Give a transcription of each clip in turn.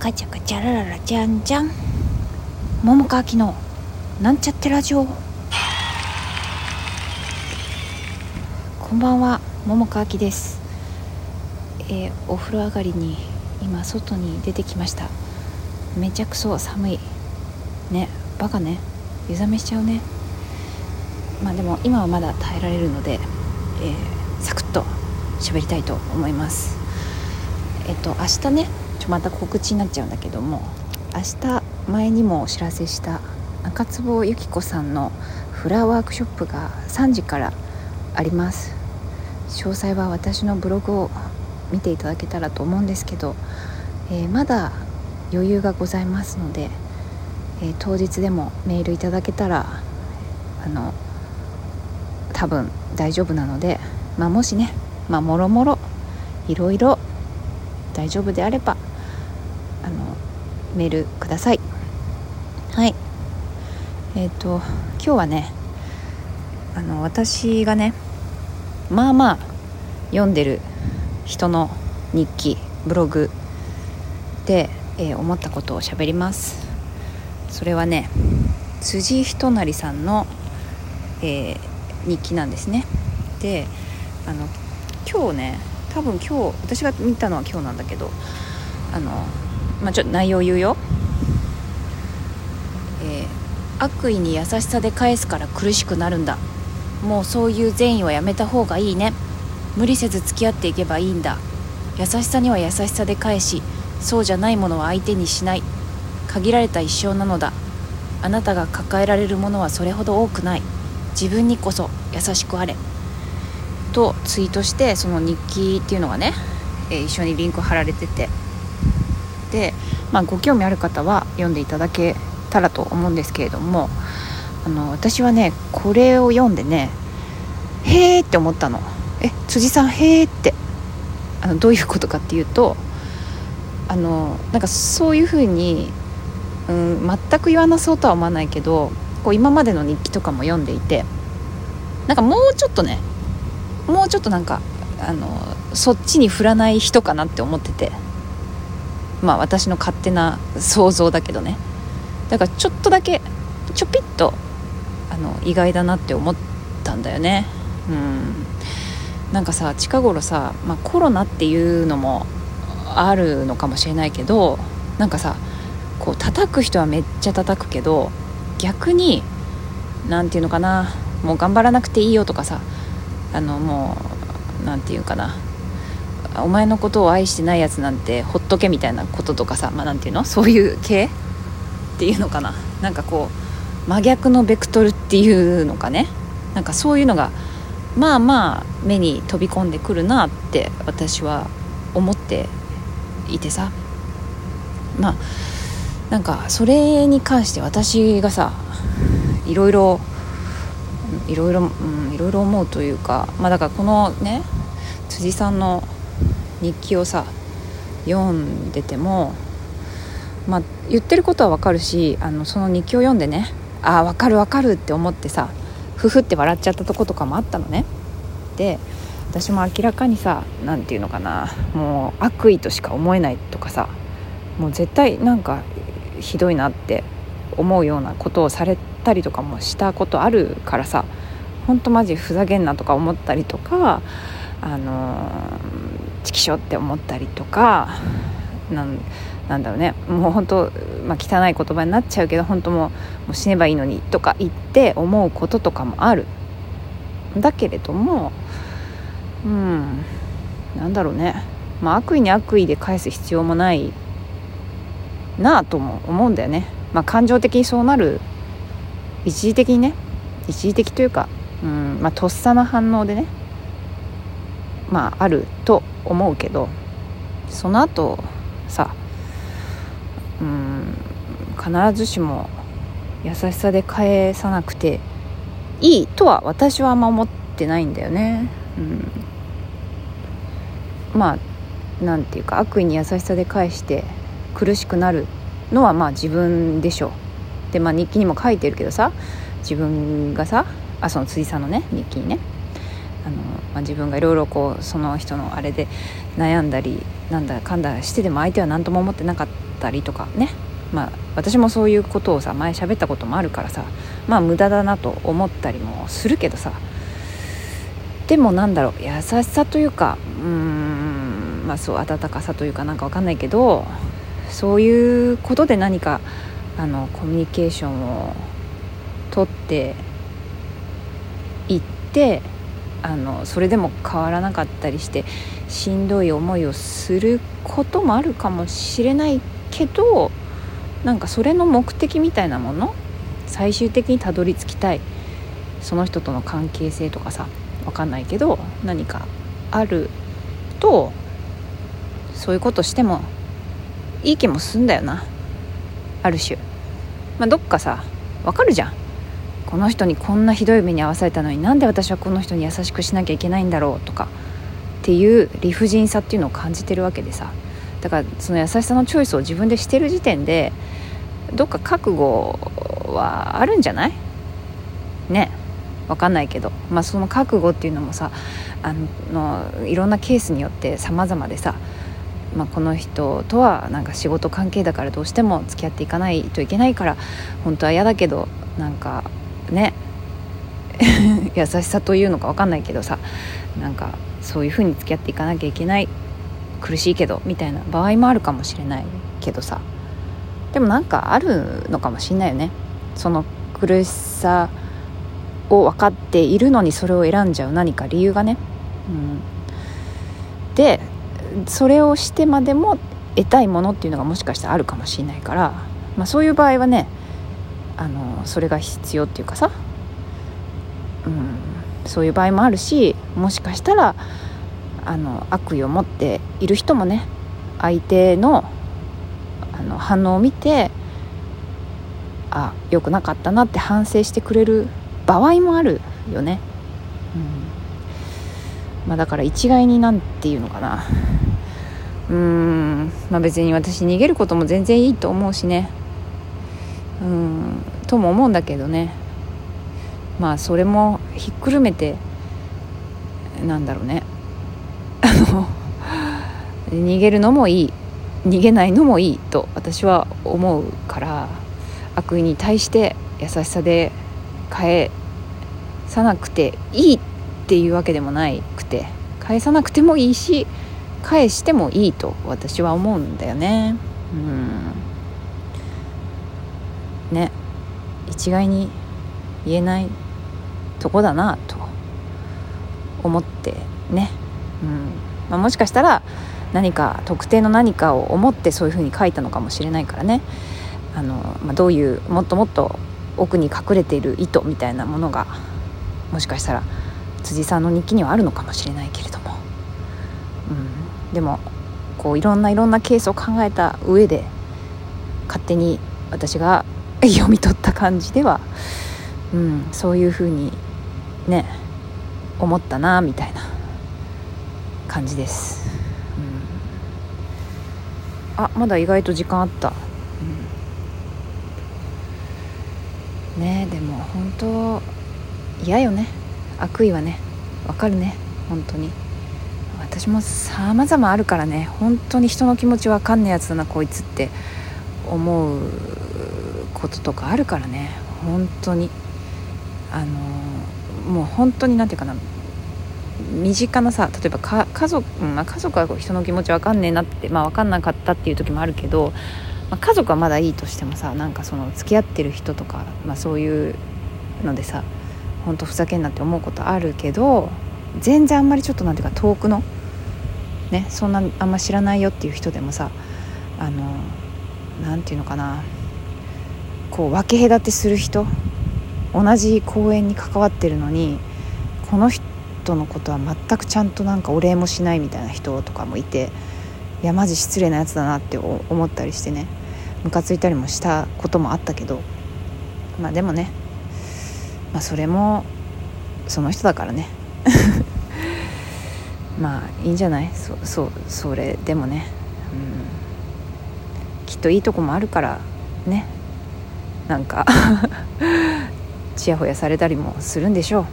かちゃかちゃらららじゃんじゃん桃川きのなんちゃってラジオ。こんばんは。桃川きです。えー、お風呂上がりに今外に出てきました。めちゃくそ寒い。ねバカね。湯冷めしちゃうね。まあでも今はまだ耐えられるので、えー、サクッと喋りたいと思います。えっと明日ねまた告知になっちゃうんだけども明日前にもお知らせした中坪由紀子さんのフラワークショップが3時からあります。詳細は私のブログを見ていただけたらと思うんですけど、えー、まだ余裕がございますので、えー、当日でもメールいただけたらあの多分大丈夫なので、まあ、もしね、まあ、もろもろいろいろ大丈夫であればメールください。はい。えっ、ー、と今日はねあの私がねまあまあ読んでる人の日記ブログで、えー、思ったことを喋ります。それはね辻仁成さんの、えー、日記なんですね。であの今日ね多分今日私が見たのは今日なんだけどあのまあちょっと内容言うよ、えー、悪意に優しさで返すから苦しくなるんだ。もうそういう善意はやめた方がいいね。無理せず付き合っていけばいいんだ。優しさには優しさで返しそうじゃないものは相手にしない。限られた一生なのだ。あなたが抱えられるものはそれほど多くない。自分にこそ優しくあれ。とツイートしてその日記っていうのがね、えー、一緒にリンク貼られてて。で、まあ、ご興味ある方は読んでいただけたらと思うんですけれどもあの私はねこれを読んでねへえって思ったの。え辻さんへえってあのどういうことかっていうとあのなんかそういうふうに、うん、全く言わなそうとは思わないけどこう今までの日記とかも読んでいてなんかもうちょっとねもうちょっとなんかあのそっちに振らない人かなって思ってて。まあ私の勝手な想像だけどね。だからちょっとだけちょぴっとあの意外だなって思ったんだよね。うん。なんかさ近頃さ、まあ、コロナっていうのもあるのかもしれないけどなんかさこう叩く人はめっちゃ叩くけど逆に何て言うのかなもう頑張らなくていいよとかさあのもう何て言うかな。お前のことを愛してないやつなんてほっとけみたいなこととかさまあ、て言うの？そういう系？っていうのかな？なんかこう真逆のベクトルっていうのかね？なんかそういうのがまあまあ目に飛び込んでくるなって私は思っていてさ。まあなんかそれに関して私がさいろいろいろいろ、うん、いろいろ思うというかまあだからこのね辻さんの日記をさ読んでてもまあ言ってることはわかるしあのその日記を読んでねああわかるわかるって思ってさふふって笑っちゃったとことかもあったのね。で私も明らかにさ何て言うのかなもう悪意としか思えないとかさもう絶対なんかひどいなって思うようなことをされたりとかもしたことあるからさほんとマジふざけんなとか思ったりとかあのチキショって思ったりとかなんなんだろうね。もう本当、まあ、汚い言葉になっちゃうけど本当もうもう死ねばいいのにとか言って思うこととかもある。だけれどもうんなんだろうね、まあ、悪意に悪意で返す必要もないなあとも思うんだよね、まあ、感情的にそうなる。一時的にね。一時的というか、うんまあ、とっさの反応でね。まああると思うけどその後さうん必ずしも優しさで返さなくていいとは私はあんま思ってないんだよね。うん、まあなんていうか悪意に優しさで返して苦しくなるのはまあ自分でしょう。でまあ日記にも書いてるけどさ自分がさあその辻さんのね日記にねあの、まあ、自分がいろいろこうその人のあれで悩んだりなんだかんだしてでも相手は何とも思ってなかったりとかね。まあ私もそういうことをさ前喋ったこともあるからさ。まあ無駄だなと思ったりもするけどさ。でもなんだろう優しさというかうーんまあそう温かさというかなんかわかんないけどそういうことで何かあのコミュニケーションをとっていってあのそれでも変わらなかったりしてしんどい思いをすることもあるかもしれないけどなんかそれの目的みたいなもの最終的にたどり着きたい。その人との関係性とかさ分かんないけど何かあるとそういうことしてもいい気もすんだよな。ある種。まあどっかさ分かるじゃん。この人にこんなひどい目に遭わされたのになんで私はこの人に優しくしなきゃいけないんだろうとかっていう理不尽さっていうのを感じてるわけでさ。だからその優しさのチョイスを自分でしてる時点でどっか覚悟はあるんじゃない？ね。分かんないけど、まあ、その覚悟っていうのもさあのいろんなケースによって様々でさ、まあ、この人とはなんか仕事関係だからどうしても付き合っていかないといけないから本当は嫌だけどなんかね。優しさというのか分かんないけどさなんかそういう風に付き合っていかなきゃいけない苦しいけどみたいな場合もあるかもしれないけどさ。でもなんかあるのかもしんないよね。その苦しさを分かっているのにそれを選んじゃう何か理由がね、うん、でそれをしてまでも得たいものっていうのがもしかしたらあるかもしれないから、まあ、そういう場合はねあのそれが必要っていうかさ、うん、そういう場合もあるしもしかしたらあの悪意を持っている人もね相手のあの反応を見てあ良くなかったなって反省してくれる場合もあるよね、うん。まあ、だから一概になんていうのかな。うーん。まあ別に私逃げることも全然いいと思うしね。うん。とも思うんだけどね。まあそれもひっくるめてなんだろうね。あの 逃げるのもいい逃げないのもいいと私は思うから悪意に対して優しさで返さなくていいっていうわけでもないくて返さなくてもいいし返してもいいと私は思うんだよね。うん。ね。一概に言えないとこだなと思ってね、うん。まあ、もしかしたら何か特定の何かを思ってそういうふうに書いたのかもしれないからね。あの、まあ、どういうもっともっと奥に隠れている意図みたいなものがもしかしたら辻さんの日記にはあるのかもしれないけれども、うん、でもこういろんないろんなケースを考えた上で勝手に私が読み取った感じでは、うん、そういうふうにね思ったなみたいな感じです、うん、あまだ意外と時間あった、うん、ねでも本当嫌よね。悪意はね。わかるね。本当に。私も様々あるからね。本当に人の気持ちわかんねえやつだなこいつって思うこととかあるからね。本当に。あのもう本当に何て言うかな。身近なさ例えば家族、まあ、家族は人の気持ち分かんねえなって、まあ、分かんなかったっていう時もあるけど、まあ、家族はまだいいとしてもさなんかその付き合ってる人とか、まあ、そういうのでさほんとふざけんなって思うことあるけど全然あんまりちょっとなんていうか遠くのねそんなあんま知らないよっていう人でもさあの何て言うのかな。こう分け隔てする人同じ公演に関わってるのにこの人のことは全くちゃんとなんかお礼もしないみたいな人とかもいていやマジ失礼なやつだなって思ったりしてねムカついたりもしたこともあったけどまあでもねまあそれもその人だからね。まあいいんじゃない？そそうそれでもね、うん、きっといいとこもあるからね。なんかちやほやされたりもするんでしょ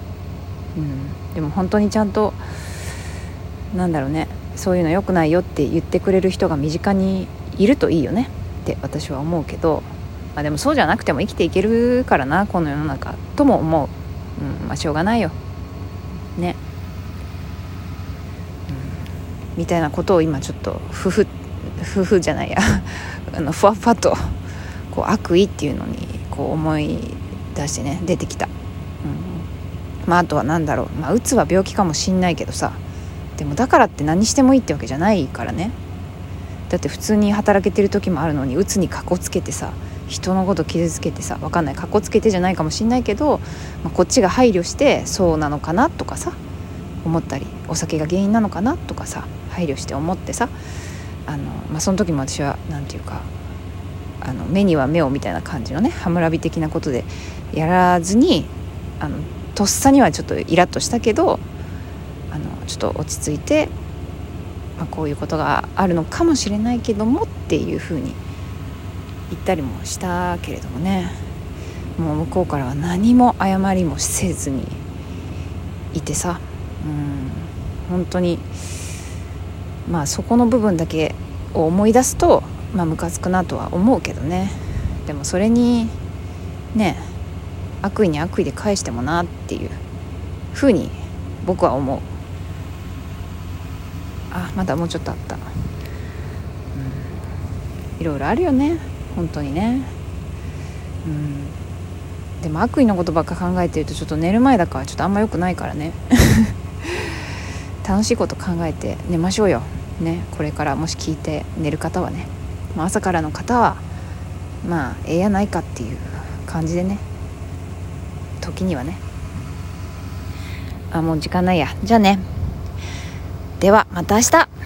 う、うん、でも本当にちゃんとなんだろうね。そういうの良くないよって言ってくれる人が身近にいるといいよね。って私は思うけど、まあ、でもそうじゃなくても生きていけるからなこの世の中とも思う、うん。まあ、しょうがないよ。ね、うん、みたいなことを今ちょっと夫婦夫婦じゃないや。あのふわふわとこう悪意っていうのにこう思い出してね出てきた、うん、まああとは何だろう。まあうつは病気かもしんないけどさ。でもだからって何してもいいってわけじゃないからね。だって普通に働けてる時もあるのにうつにかこつけてさ人のこと傷つけてさ分かんない。かこつけてじゃないかもしんないけど、まあ、こっちが配慮してそうなのかなとかさ思ったりお酒が原因なのかなとかさ配慮して思ってさあの、まあ、その時も私は何て言うかあの目には目をみたいな感じのね歯村び的なことでやらずにあのとっさにはちょっとイラッとしたけどあのちょっと落ち着いて、まあ、こういうことがあるのかもしれないけどもっていうふうに言ったりもしたけれどもね。もう向こうからは何も謝りもせずにいてさ。うん。本当にまあそこの部分だけを思い出すとまあムカつくなとは思うけどね。でもそれにね悪意に悪意で返してもなっていうふうに僕は思う。あまだもうちょっとあった、うん、いろいろあるよね。本当にね。うん。でも悪意のことばっか考えてるとちょっと寝る前だからちょっとあんま良くないからね。楽しいこと考えて寝ましょうよ。ねこれからもし聞いて寝る方はね、まあ、朝からの方はまあええやないかっていう感じでね。時にはね。あもう時間ないや。じゃあね。ではまた明日。